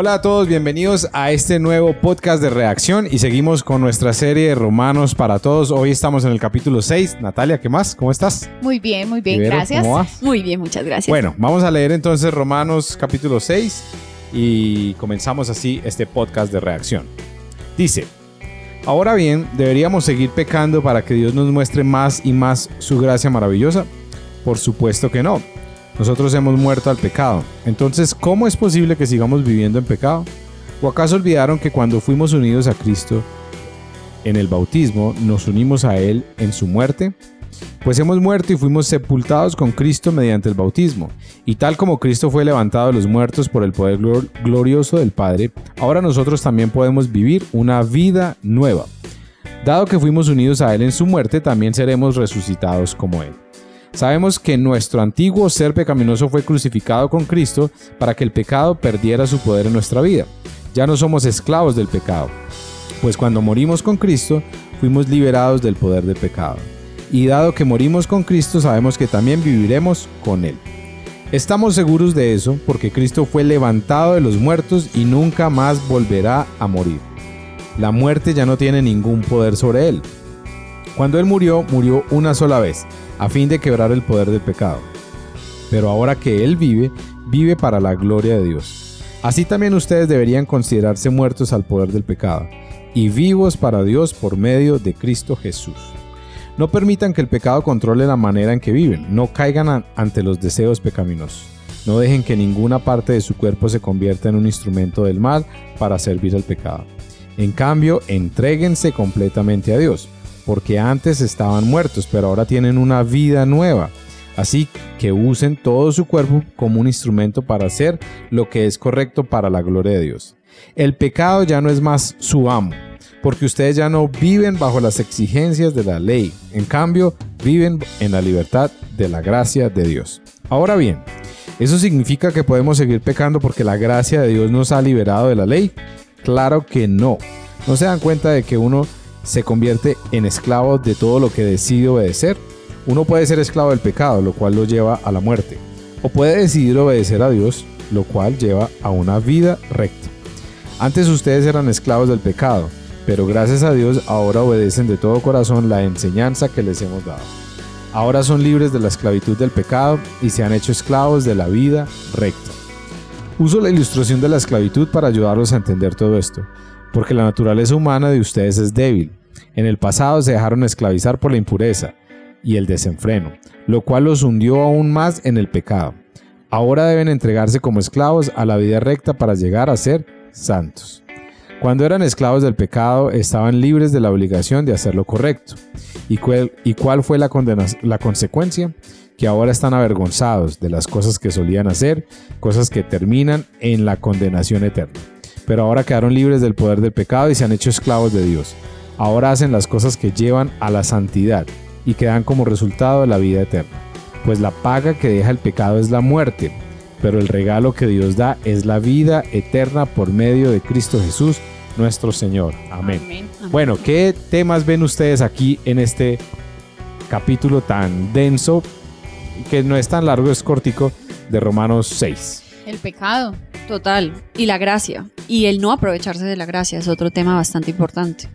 Hola a todos, bienvenidos a este nuevo podcast de reacción y seguimos con nuestra serie de Romanos para todos. Hoy estamos en el capítulo 6. Natalia, ¿qué más? ¿Cómo estás? Muy bien, muy bien, gracias. ¿cómo vas? Muy bien, muchas gracias. Bueno, vamos a leer entonces Romanos capítulo 6 y comenzamos así este podcast de reacción. Dice, ahora bien, ¿deberíamos seguir pecando para que Dios nos muestre más y más su gracia maravillosa? Por supuesto que no. Nosotros hemos muerto al pecado. Entonces, ¿cómo es posible que sigamos viviendo en pecado? ¿O acaso olvidaron que cuando fuimos unidos a Cristo en el bautismo, nos unimos a Él en su muerte? Pues hemos muerto y fuimos sepultados con Cristo mediante el bautismo. Y tal como Cristo fue levantado de los muertos por el poder glor- glorioso del Padre, ahora nosotros también podemos vivir una vida nueva. Dado que fuimos unidos a Él en su muerte, también seremos resucitados como Él. Sabemos que nuestro antiguo ser pecaminoso fue crucificado con Cristo para que el pecado perdiera su poder en nuestra vida. Ya no somos esclavos del pecado, pues cuando morimos con Cristo fuimos liberados del poder del pecado. Y dado que morimos con Cristo, sabemos que también viviremos con Él. Estamos seguros de eso porque Cristo fue levantado de los muertos y nunca más volverá a morir. La muerte ya no tiene ningún poder sobre Él. Cuando Él murió, murió una sola vez, a fin de quebrar el poder del pecado. Pero ahora que Él vive, vive para la gloria de Dios. Así también ustedes deberían considerarse muertos al poder del pecado y vivos para Dios por medio de Cristo Jesús. No permitan que el pecado controle la manera en que viven, no caigan ante los deseos pecaminosos. No dejen que ninguna parte de su cuerpo se convierta en un instrumento del mal para servir al pecado. En cambio, entréguense completamente a Dios, porque antes estaban muertos, pero ahora tienen una vida nueva. Así que usen todo su cuerpo como un instrumento para hacer lo que es correcto para la gloria de Dios. El pecado ya no es más su amo, porque ustedes ya no viven bajo las exigencias de la ley, en cambio viven en la libertad de la gracia de Dios. Ahora bien, ¿eso significa que podemos seguir pecando porque la gracia de Dios nos ha liberado de la ley? Claro que no. ¿No se dan cuenta de que uno se convierte en esclavo de todo lo que decide obedecer? Uno puede ser esclavo del pecado, lo cual lo lleva a la muerte. O puede decidir obedecer a Dios, lo cual lleva a una vida recta. Antes ustedes eran esclavos del pecado, pero gracias a Dios ahora obedecen de todo corazón la enseñanza que les hemos dado. Ahora son libres de la esclavitud del pecado y se han hecho esclavos de la vida recta. Uso la ilustración de la esclavitud para ayudarlos a entender todo esto, porque la naturaleza humana de ustedes es débil. En el pasado se dejaron esclavizar por la impureza y el desenfreno, lo cual los hundió aún más en el pecado. Ahora deben entregarse como esclavos a la vida recta para llegar a ser santos. Cuando eran esclavos del pecado, estaban libres de la obligación de hacer lo correcto. ¿Y cuál, y cuál fue la, la consecuencia? Que ahora están avergonzados de las cosas que solían hacer, cosas que terminan en la condenación eterna. Pero ahora quedaron libres del poder del pecado y se han hecho esclavos de Dios. Ahora hacen las cosas que llevan a la santidad y que dan como resultado la vida eterna. Pues la paga que deja el pecado es la muerte, pero el regalo que Dios da es la vida eterna por medio de Cristo Jesús, nuestro Señor. Amén. Amén. Bueno, ¿qué temas ven ustedes aquí en este capítulo tan denso, que no es tan largo, es cortico, de Romanos 6? El pecado. Total. Y la gracia. Y el no aprovecharse de la gracia es otro tema bastante importante.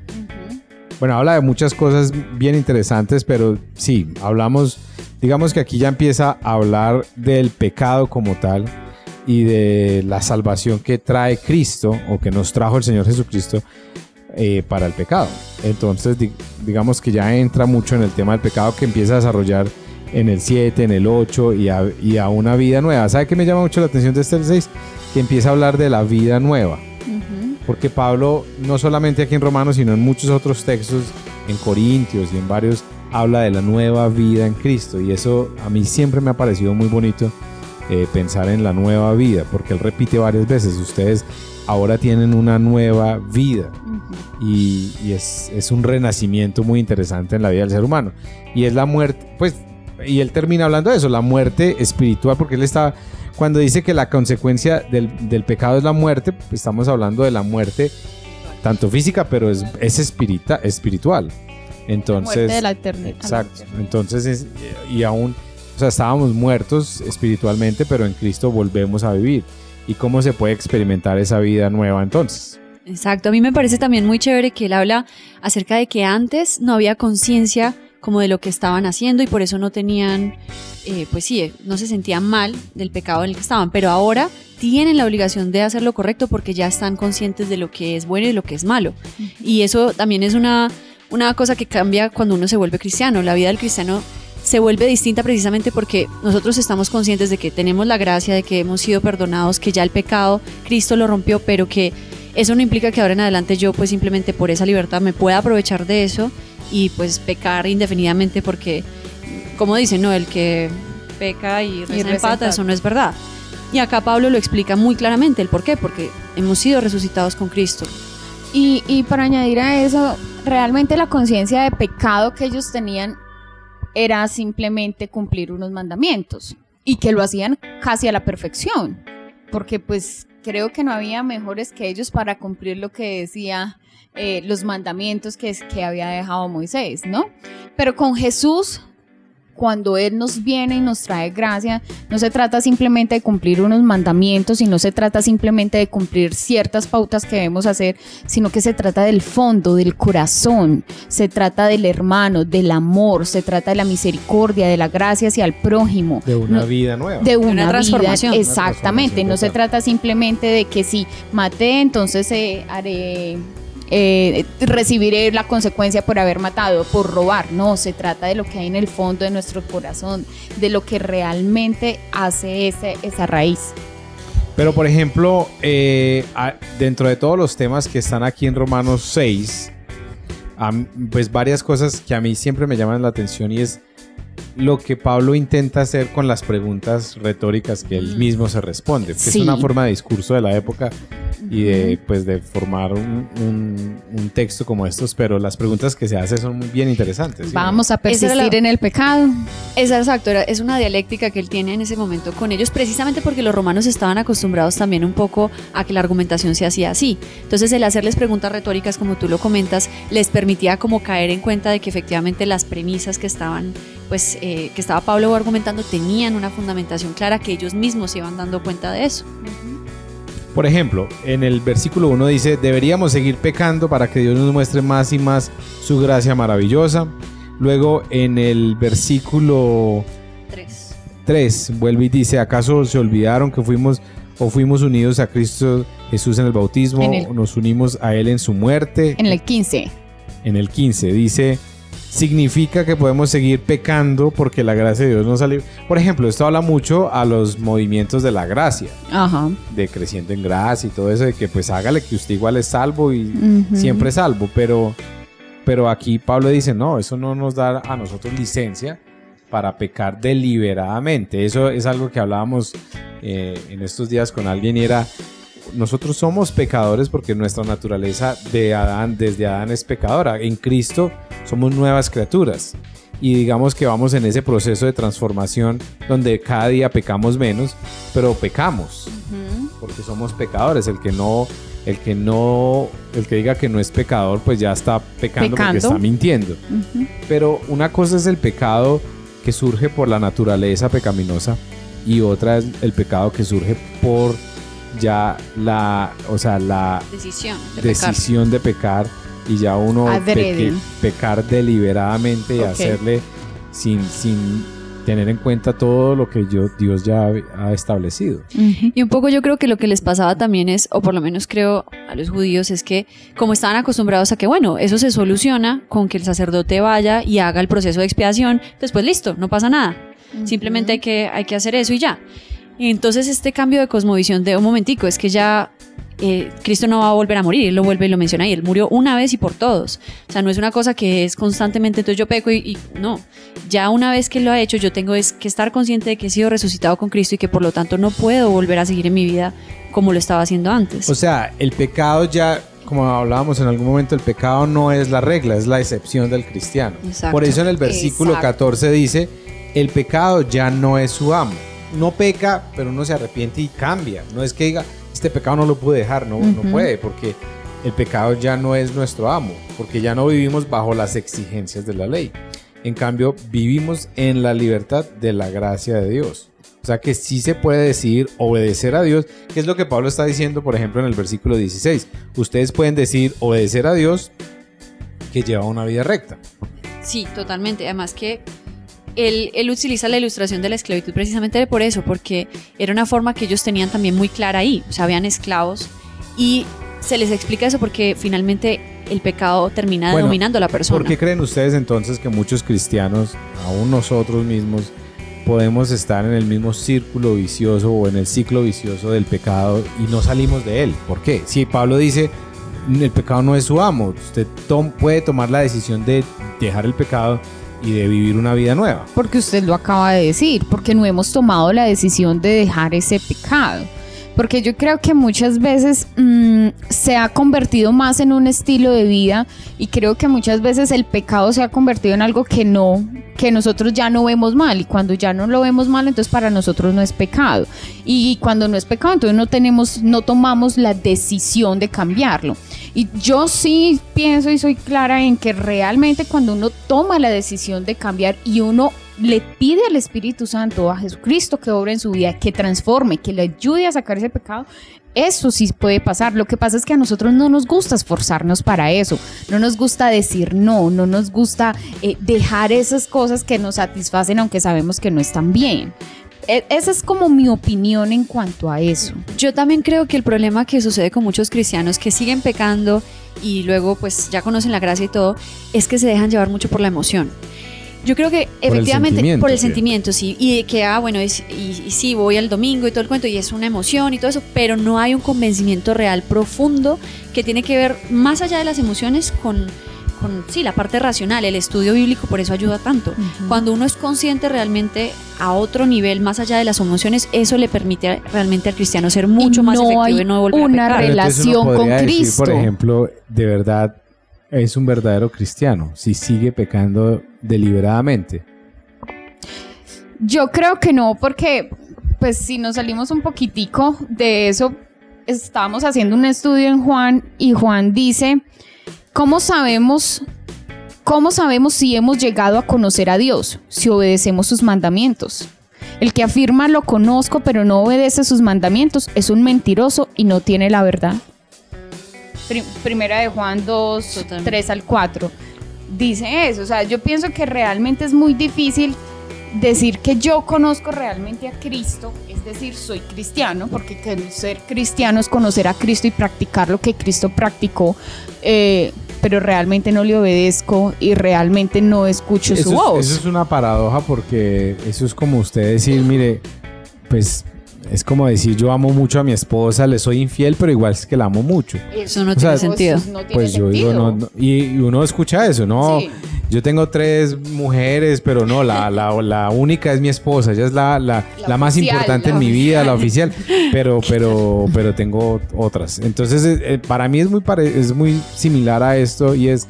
Bueno, habla de muchas cosas bien interesantes, pero sí, hablamos, digamos que aquí ya empieza a hablar del pecado como tal y de la salvación que trae Cristo o que nos trajo el Señor Jesucristo eh, para el pecado. Entonces, di- digamos que ya entra mucho en el tema del pecado que empieza a desarrollar en el 7, en el 8 y a, y a una vida nueva. ¿Sabe qué me llama mucho la atención de este 6? Que empieza a hablar de la vida nueva. Porque Pablo, no solamente aquí en Romanos, sino en muchos otros textos, en Corintios y en varios, habla de la nueva vida en Cristo. Y eso a mí siempre me ha parecido muy bonito eh, pensar en la nueva vida, porque él repite varias veces, ustedes ahora tienen una nueva vida. Y, y es, es un renacimiento muy interesante en la vida del ser humano. Y es la muerte, pues, y él termina hablando de eso, la muerte espiritual, porque él está, cuando dice que la consecuencia del, del pecado es la muerte, pues estamos hablando de la muerte tanto física, pero es, es espirita, espiritual. Entonces, Muerte de la eternidad. Exacto. Entonces, es- y aún, o sea, estábamos muertos espiritualmente, pero en Cristo volvemos a vivir. y cómo se puede experimentar esa vida nueva entonces. Exacto, a mí me parece también muy chévere que él habla acerca de que antes no había conciencia como de lo que estaban haciendo y por eso no tenían, eh, pues sí, no se sentían mal del pecado en el que estaban, pero ahora tienen la obligación de hacer lo correcto porque ya están conscientes de lo que es bueno y lo que es malo. Y eso también es una, una cosa que cambia cuando uno se vuelve cristiano. La vida del cristiano se vuelve distinta precisamente porque nosotros estamos conscientes de que tenemos la gracia, de que hemos sido perdonados, que ya el pecado Cristo lo rompió, pero que eso no implica que ahora en adelante yo pues simplemente por esa libertad me pueda aprovechar de eso y pues pecar indefinidamente porque, como dicen, no, el que peca y reza en pata, eso no es verdad. Y acá Pablo lo explica muy claramente. El por qué, porque hemos sido resucitados con Cristo. Y, y para añadir a eso, realmente la conciencia de pecado que ellos tenían era simplemente cumplir unos mandamientos y que lo hacían casi a la perfección, porque pues creo que no había mejores que ellos para cumplir lo que decía eh, los mandamientos que, que había dejado Moisés, ¿no? Pero con Jesús cuando Él nos viene y nos trae gracia, no se trata simplemente de cumplir unos mandamientos y no se trata simplemente de cumplir ciertas pautas que debemos hacer, sino que se trata del fondo, del corazón, se trata del hermano, del amor, se trata de la misericordia, de la gracia hacia el prójimo. De una vida nueva. De una, transformación. exactamente, no se trata simplemente de que si maté, entonces eh, haré eh, recibiré la consecuencia por haber matado, por robar. No, se trata de lo que hay en el fondo de nuestro corazón, de lo que realmente hace esa raíz. Pero por ejemplo, eh, dentro de todos los temas que están aquí en Romanos 6, pues varias cosas que a mí siempre me llaman la atención y es lo que Pablo intenta hacer con las preguntas retóricas que él mismo se responde, que es una forma de discurso de la época y de, pues, de formar un, un, texto como estos, pero las preguntas que se hacen son muy bien interesantes. Vamos a persistir en el pecado. Es exacto, es una dialéctica que él tiene en ese momento con ellos, precisamente porque los romanos estaban acostumbrados también un poco a que la argumentación se hacía así. Entonces el hacerles preguntas retóricas, como tú lo comentas, les permitía como caer en cuenta de que efectivamente las premisas que estaban pues eh, que estaba Pablo argumentando tenían una fundamentación clara que ellos mismos se iban dando cuenta de eso. Por ejemplo, en el versículo 1 dice, deberíamos seguir pecando para que Dios nos muestre más y más su gracia maravillosa. Luego en el versículo 3, 3 vuelve y dice, ¿acaso se olvidaron que fuimos o fuimos unidos a Cristo Jesús en el bautismo? o nos unimos a Él en su muerte. En el 15. En el 15 dice, significa que podemos seguir pecando porque la gracia de Dios no sale. Por ejemplo, esto habla mucho a los movimientos de la gracia, Ajá. de creciendo en gracia y todo eso, de que pues hágale que usted igual es salvo y siempre es salvo, pero, pero aquí Pablo dice, no, eso no nos da a nosotros licencia para pecar deliberadamente. Eso es algo que hablábamos eh, en estos días con alguien y era, nosotros somos pecadores porque nuestra naturaleza de Adán, desde Adán es pecadora. En Cristo somos nuevas criaturas. Y digamos que vamos en ese proceso de transformación donde cada día pecamos menos, pero pecamos. Porque somos pecadores. El que no, el que no, el que diga que no es pecador, pues ya está pecando, porque está mintiendo. Pero una cosa es el pecado que surge por la naturaleza pecaminosa y otra es el pecado que surge por ya la, o sea, la decisión de decisión pecar. de pecar y ya uno pecar deliberadamente y hacerle sin, sin tener en cuenta todo lo que yo, Dios ya ha establecido. Y un poco yo creo que lo que les pasaba también es, o por lo menos creo a los judíos, es que como estaban acostumbrados a que, bueno, eso se soluciona con que el sacerdote vaya y haga el proceso de expiación, después listo, no pasa nada. Simplemente hay que, hay que hacer eso y ya. Entonces este cambio de cosmovisión de un momentico es que ya eh, Cristo no va a volver a morir, él lo vuelve y lo menciona y él murió una vez y por todos. O sea, no es una cosa que es constantemente, entonces yo peco y, y no, ya una vez que lo ha hecho yo tengo es que estar consciente de que he sido resucitado con Cristo y que por lo tanto no puedo volver a seguir en mi vida como lo estaba haciendo antes. O sea, el pecado ya como hablábamos en algún momento, el pecado no es la regla, es la excepción del cristiano. Exacto. Por eso en el versículo Exacto. 14 dice, el pecado ya no es su amo. No peca, pero uno se arrepiente y cambia. No es que diga, este pecado no lo pude dejar, no, no puede, porque el pecado ya no es nuestro amo, porque ya no vivimos bajo las exigencias de la ley. En cambio, vivimos en la libertad de la gracia de Dios. O sea que sí se puede decir obedecer a Dios, que es lo que Pablo está diciendo, por ejemplo, en el versículo 16. Ustedes pueden decir obedecer a Dios que lleva una vida recta. Sí, totalmente. Además que él, él, utiliza la ilustración de la esclavitud precisamente por eso, porque era una forma que ellos tenían también muy clara ahí. O sea, habían esclavos y se les explica eso porque finalmente el pecado termina Bueno, dominando a la persona. ¿Por qué creen ustedes entonces que muchos cristianos, aún nosotros mismos, podemos estar en el mismo círculo vicioso o en el ciclo vicioso del pecado y no salimos de él? ¿Por qué? Si Pablo dice, el pecado no es su amo, usted tom- puede tomar la decisión de dejar el pecado y de vivir una vida nueva. Porque usted lo acaba de decir, porque no hemos tomado la decisión de dejar ese pecado. Porque yo creo que muchas veces mm, se ha convertido más en un estilo de vida y creo que muchas veces el pecado se ha convertido en algo que no, que nosotros ya no vemos mal y cuando ya no lo vemos mal entonces para nosotros no es pecado y cuando no es pecado entonces no tenemos, no tomamos la decisión de cambiarlo. Y yo sí pienso y soy clara en que realmente cuando uno toma la decisión de cambiar y uno le pide al Espíritu Santo, a Jesucristo que obra en su vida, que transforme, que le ayude a sacar ese pecado, eso sí puede pasar. Lo que pasa es que a nosotros no nos gusta esforzarnos para eso, no nos gusta decir no, no nos gusta eh, dejar esas cosas que nos satisfacen aunque sabemos que no están bien. E- esa es como mi opinión en cuanto a eso. Yo también creo que el problema que sucede con muchos cristianos que siguen pecando y luego pues ya conocen la gracia y todo, es que se dejan llevar mucho por la emoción. Yo creo que efectivamente por el sí. sentimiento, sí, y de que, ah, bueno, es- y, y sí, voy al domingo y todo el cuento, y es una emoción y todo eso, pero no hay un convencimiento real profundo que tiene que ver más allá de las emociones con, con sí, la parte racional, el estudio bíblico, por eso ayuda tanto. Cuando uno es consciente realmente a otro nivel, más allá de las emociones, eso le permite realmente al cristiano ser mucho Y más no efectivo hay y no volver una a uno relación con decir, Cristo. por ejemplo, de verdad es un verdadero cristiano si sigue pecando deliberadamente. Yo creo que no, porque pues si nos salimos un poquitico de eso, estábamos haciendo un estudio en Juan y Juan dice, ¿cómo sabemos, cómo sabemos si hemos llegado a conocer a Dios? Si obedecemos sus mandamientos. El que afirma lo conozco pero no obedece sus mandamientos es un mentiroso y no tiene la verdad. Pri- Primera de Juan 2, Totalmente. 3 al 4. Dice eso, o sea, yo pienso que realmente es muy difícil decir que yo conozco realmente a Cristo, es decir, soy cristiano, porque ser cristiano es conocer a Cristo y practicar lo que Cristo practicó, eh, pero realmente no le obedezco y realmente no escucho Eso su es, voz. eso es una paradoja porque eso es como usted decir, mire, pues es como decir yo amo mucho a mi esposa, le soy infiel, pero igual es que la amo mucho. Eso no O tiene sea, sentido. Eso no tiene Pues yo digo, no, no- y, y uno escucha eso, ¿no? Sí. Yo tengo tres mujeres, pero no, la, la, la única es mi esposa, ella es la, la, La la más oficial, importante la en mi vida, la oficial, pero, pero, pero tengo otras. Entonces, eh, eh, para mí es muy, pare- es muy similar a esto y es,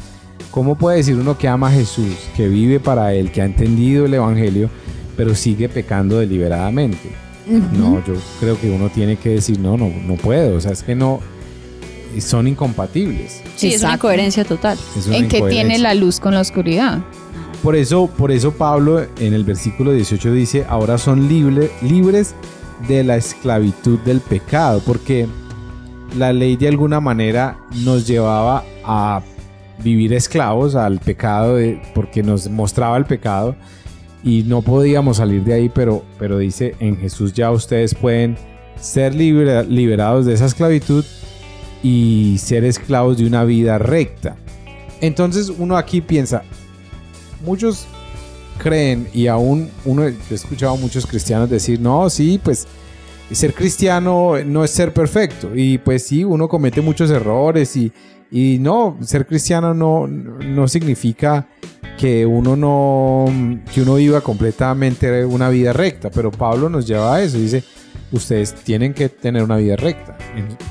¿cómo puede decir uno que ama a Jesús, que vive para Él, que ha entendido el Evangelio, pero sigue pecando deliberadamente? No, yo creo que uno tiene que decir, no, no, no puedo, o sea, es que no, son incompatibles. Sí, es una incoherencia total. Es una en que tiene la luz con la oscuridad. Por eso, por eso Pablo en el versículo 18 dice, ahora son libre- libres de la esclavitud del pecado, porque la ley de alguna manera nos llevaba a vivir esclavos al pecado, de- porque nos mostraba el pecado y no podíamos salir de ahí, pero, pero dice, en Jesús ya ustedes pueden ser libera- liberados de esa esclavitud y ser esclavos de una vida recta. Entonces uno aquí piensa, muchos creen y aún uno, yo he escuchado a muchos cristianos decir, no, sí, pues ser cristiano no es ser perfecto. Y pues sí, uno comete muchos errores y, y no, ser cristiano no, no significa que uno no, que uno viva completamente una vida recta. Pero Pablo nos lleva a eso, dice, ustedes tienen que tener una vida recta.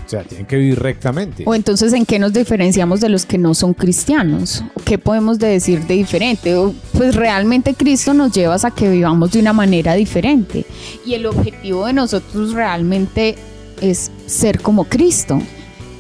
O sea, tienen que vivir rectamente. O entonces, ¿en qué nos diferenciamos de los que no son cristianos? ¿Qué podemos decir de diferente? Pues realmente Cristo nos lleva a que vivamos de una manera diferente. Y el objetivo de nosotros realmente es ser como Cristo.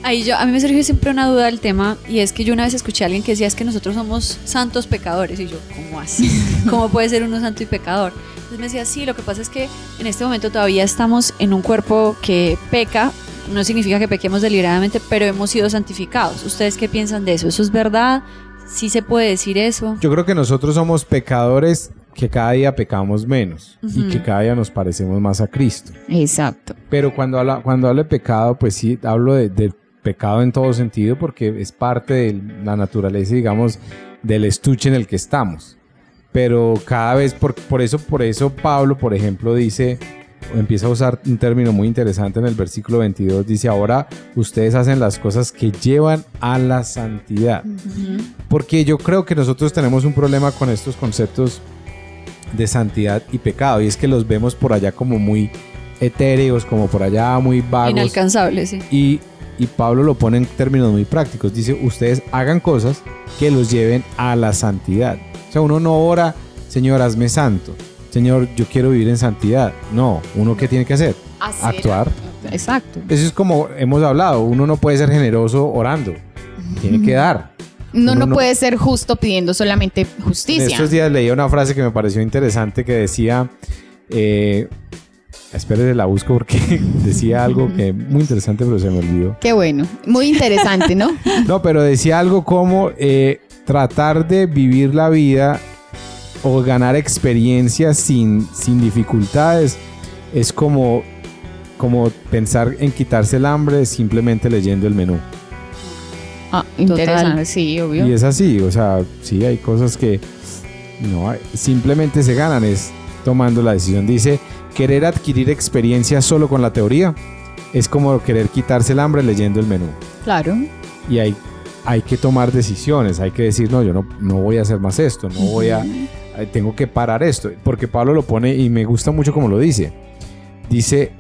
Ahí yo, a mí me surgió siempre una duda del tema y es que yo una vez escuché a alguien que decía es que nosotros somos santos pecadores y yo, ¿cómo así? ¿Cómo puede ser uno santo y pecador? Entonces me decía, sí, lo que pasa es que en este momento todavía estamos en un cuerpo que peca, no significa que pequemos deliberadamente, pero hemos sido santificados. ¿Ustedes qué piensan de eso? ¿Eso es verdad? ¿Sí se puede decir eso? Yo creo que nosotros somos pecadores que cada día pecamos menos y que cada día nos parecemos más a Cristo. Exacto. Pero cuando hablo, cuando hablo de pecado, pues sí, hablo de, de pecado en todo sentido porque es parte de la naturaleza, digamos, del estuche en el que estamos. Pero cada vez, por, por eso, por eso Pablo, por ejemplo, dice, empieza a usar un término muy interesante en el versículo 22, dice, ahora ustedes hacen las cosas que llevan a la santidad. Porque yo creo que nosotros tenemos un problema con estos conceptos de santidad y pecado, y es que los vemos por allá como muy etéreos, como por allá muy vagos. Inalcanzable, sí. Y, y Pablo lo pone en términos muy prácticos. Dice, ustedes hagan cosas que los lleven a la santidad. O sea, uno no ora, Señor, hazme santo. Señor, yo quiero vivir en santidad. No, uno qué tiene que hacer? Hacer. Actuar. Exacto. Eso es como hemos hablado, uno no puede ser generoso orando. Tiene que dar. Uno, Uno no no- puede ser justo pidiendo solamente En justicia. estos días leía una frase que me pareció interesante que decía, eh, espérese la busco porque decía algo que muy interesante pero se me olvidó. Qué bueno. Muy interesante, ¿no? No, pero decía algo como eh, tratar de vivir la vida o ganar experiencias sin, sin dificultades es como, como pensar en quitarse el hambre simplemente leyendo el menú. Ah, interesante, sí, obvio. Y es así, o sea, sí hay cosas que no simplemente se ganan es tomando la decisión. Dice, querer adquirir experiencia solo con la teoría es como querer quitarse el hambre leyendo el menú. Claro. Y hay, hay que tomar decisiones, hay que decir, no, yo no, no voy a hacer más esto, no voy a, eh, tengo que parar esto. Porque Pablo lo pone y me gusta mucho como lo dice. Dice,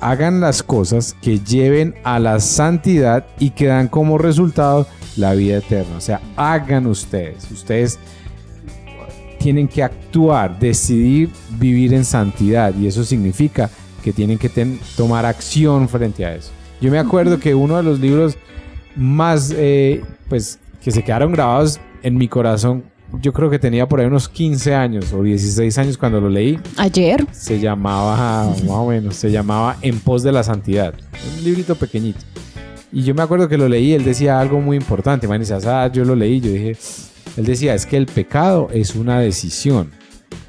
hagan las cosas que lleven a la santidad y que dan como resultado la vida eterna. O sea, hagan ustedes. Ustedes tienen que actuar, decidir vivir en santidad y eso significa que tienen que tomar acción frente a eso. Yo me acuerdo que uno de los libros más, eh, pues, que se quedaron grabados en mi corazón, yo creo que tenía por ahí unos 15 años o 16 años cuando lo leí, Ayer. se llamaba, más o menos, se llamaba En pos de la santidad. Un librito pequeñito. Y yo me acuerdo que lo leí, él decía algo muy importante. Man, edad yo lo leí, yo dije, él decía, es que el pecado es una decisión.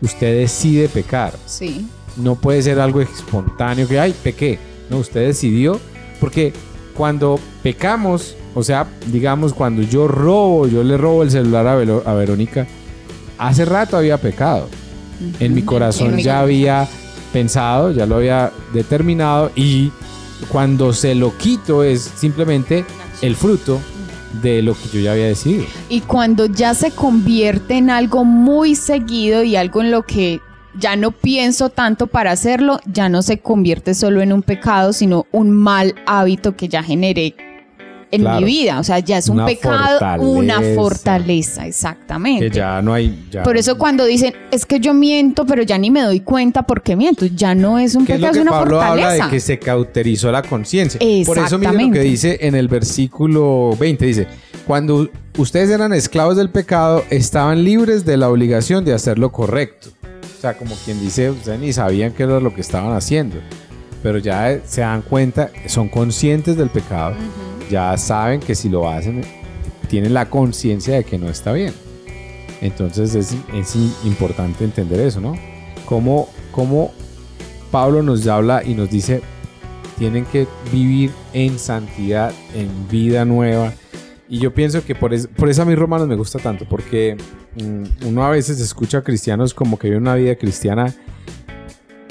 Usted decide pecar. Sí. No puede ser algo espontáneo que, ay, pequé. No, usted decidió. Porque cuando pecamos, o sea, digamos, cuando yo robo, yo le robo el celular a, Velo- a Verónica, hace rato había pecado. En mi corazón En mi ya había pensado, ya lo había determinado y cuando se lo quito es simplemente el fruto de lo que yo ya había decidido. Y cuando ya se convierte en algo muy seguido y algo en lo que ya no pienso tanto para hacerlo, ya no se convierte solo en un pecado, sino un mal hábito que ya generé en Claro. mi vida. O sea, ya es un Una pecado, una fortaleza. exactamente. Que ya no hay... ya- Por eso cuando dicen, es que yo miento, pero ya ni me doy cuenta por qué miento, ya no es un que es lo pecado, que es una Pablo habla fortaleza. de que se cauterizó la conciencia. Por eso miren lo que dice en el versículo 20. Dice, cuando ustedes eran esclavos del pecado, estaban libres de la obligación de hacer lo correcto. O sea, como quien dice, ustedes ni sabían qué era lo que estaban haciendo. Pero ya se dan cuenta, son conscientes del pecado. Ya saben que si lo hacen, tienen la conciencia de que no está bien. Entonces es, es importante entender eso, ¿no? Cómo, cómo Pablo nos habla y nos dice, tienen que vivir en santidad, en vida nueva. Y yo pienso que por, es- por eso a mí Romanos me gusta tanto, porque mm, uno a veces escucha a cristianos como que viven una vida cristiana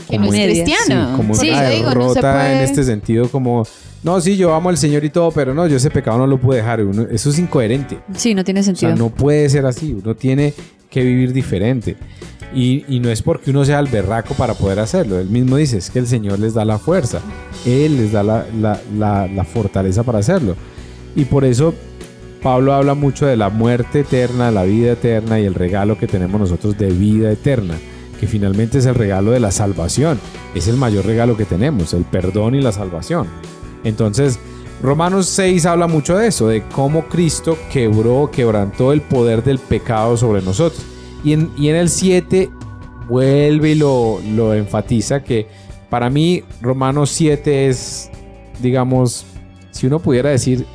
que no es como- cristiano. Sí, como Sí, una yo digo, no derrota en puede- este sentido, como, no, sí, yo amo al Señor y todo, pero no, yo ese pecado no lo puedo dejar. Uno- eso es incoherente. Sí, no tiene O sentido. sea, no puede ser así. Uno tiene que vivir diferente. Y, y no es porque uno sea el berraco para poder hacerlo. Él mismo dice, es que el Señor les da la fuerza. Él les da la, la- la- la fortaleza para hacerlo. Y por eso Pablo habla mucho de la muerte eterna, la vida eterna y el regalo que tenemos nosotros de vida eterna, que finalmente es el regalo de la salvación. Es el mayor regalo que tenemos, el perdón y la salvación. Entonces, Romanos 6 habla mucho de eso, de cómo Cristo quebró, quebrantó el poder del pecado sobre nosotros. Y en, y en el 7 vuelve y lo, lo enfatiza que para mí Romanos 7 es, digamos, si uno pudiera decir,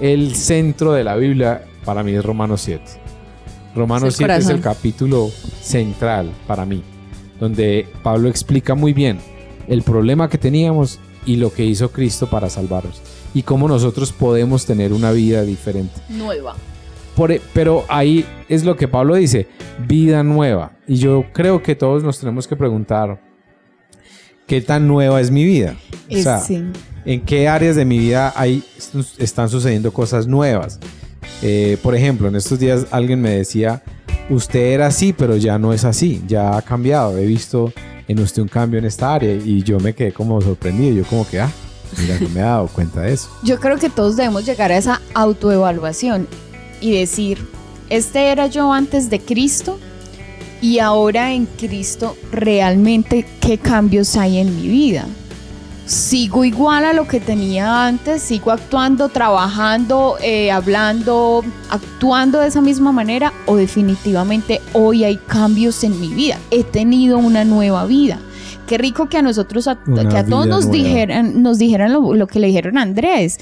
el centro de la Biblia, para mí es Romanos 7. Romanos Es el 7 es el capítulo central para mí, donde Pablo explica muy bien el problema que teníamos y lo que hizo Cristo para salvarnos y cómo nosotros podemos tener una vida diferente. Nueva. Por e- pero ahí es lo que Pablo dice, vida nueva. Y yo creo que todos nos tenemos que preguntar, ¿qué tan nueva es mi vida? O sea, sí. ¿en qué áreas de mi vida hay, están sucediendo cosas nuevas? Eh, por ejemplo, en estos días alguien me decía, usted era así, pero ya no es así, ya ha cambiado, he visto en usted un cambio en esta área y yo me quedé como sorprendido, yo como que, ah, mira, no me he dado cuenta de eso. Yo creo que todos debemos llegar a esa autoevaluación y decir, este era yo antes de Cristo y ahora en Cristo realmente qué cambios hay en mi vida. Sigo igual a lo que tenía antes, sigo actuando, trabajando, eh, hablando, actuando de esa misma manera o definitivamente hoy hay cambios en mi vida. He tenido una nueva vida. Qué rico que a nosotros, a, que a todos nos nueva. dijeran, nos dijeran lo, lo que le dijeron a Andrés.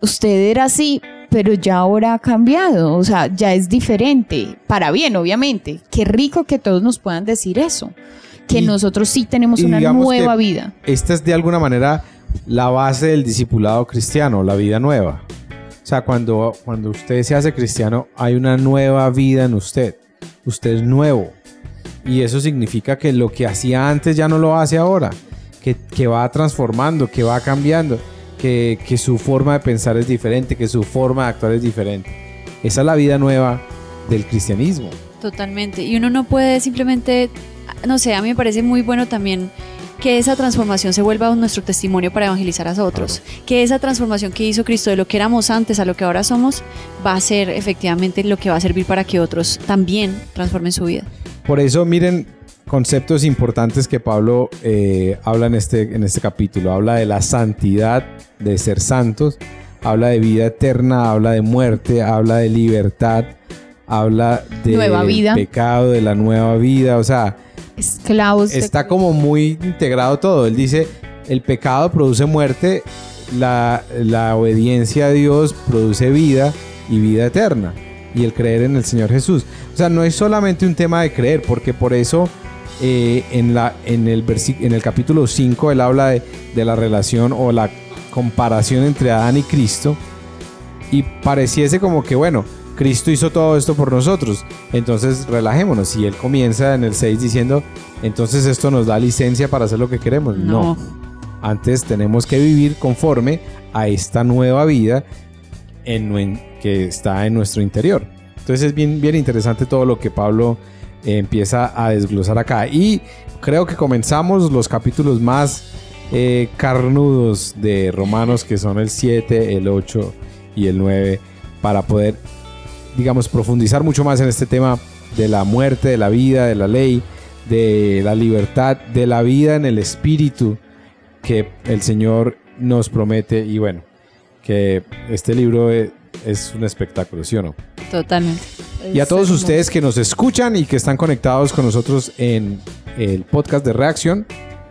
Usted era así, pero ya ahora ha cambiado, o sea, ya es diferente, para bien, obviamente. Qué rico que todos nos puedan decir eso, que Y- nosotros sí tenemos una nueva vida. esta es de alguna manera la base del discipulado cristiano, la vida nueva. O sea, cuando, cuando usted se hace cristiano, hay una nueva vida en usted. Usted es nuevo. Y eso significa que lo que hacía antes ya no lo hace ahora. Que, que va transformando, que va cambiando. Que, que su forma de pensar es diferente, que su forma de actuar es diferente. Esa es la vida nueva del cristianismo. Totalmente. Y uno no puede simplemente, no sé, a mí me parece muy bueno también que esa transformación se vuelva nuestro tesimonio para evangelizar a otros. Que esa transformación que hizo Cristo de lo que éramos antes a lo que ahora somos va a ser efectivamente lo que va a servir para que otros también transformen su vida. Por eso, miren conceptos importantes que Pablo eh, habla en este, en este capítulo. Habla de la santidad, de ser santos, habla de vida eterna, habla de muerte, habla de libertad, habla de Nueva vida. pecado, de la nueva vida. O sea, Esclavos. está como muy integrado todo. Él dice, el pecado produce muerte, la, la obediencia a Dios produce vida y vida eterna. Y el creer en el Señor Jesús. O sea, no es solamente un tema de creer, porque por eso eh, en, la, en, el en el capítulo 5 él habla de, de la relación o la comparación entre Adán y Cristo. Y pareciese como que, bueno, Cristo hizo todo esto por nosotros. Entonces relajémonos. Y él comienza en el 6 diciendo, entonces esto nos da licencia para hacer lo que queremos. No. Antes tenemos que vivir conforme a esta nueva vida en, que está en nuestro interior. Entonces es bien, bien interesante todo lo que Pablo eh, empieza a desglosar acá. Y creo que comenzamos los capítulos más eh, carnudos de Romanos, que son el 7, el 8 y el 9, para poder, digamos, profundizar mucho más en este tema de la muerte, de la vida, de la ley, de la libertad, de la vida en el espíritu que el Señor nos promete. Y bueno, que este libro es, es un espectáculo, ¿sí o no? Totalmente. Y a todos ustedes que nos escuchan y que están conectados con nosotros en el podcast de Reacción,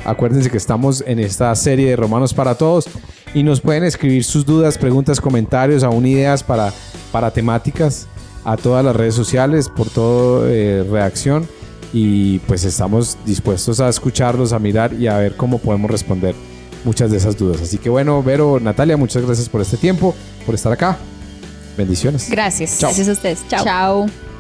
acuérdense que estamos en esta serie de Romanos para Todos y nos pueden escribir sus dudas, preguntas, comentarios, aún ideas para, para temáticas a todas las redes sociales, por todo eh, Reacción y pues estamos dispuestos a escucharlos, a mirar y a ver cómo podemos responder muchas de esas dudas. Así que bueno, Vero, Natalia, muchas gracias por este tiempo, por estar acá. Bendiciones. Gracias. Chao. Gracias a ustedes. Chao. Chao.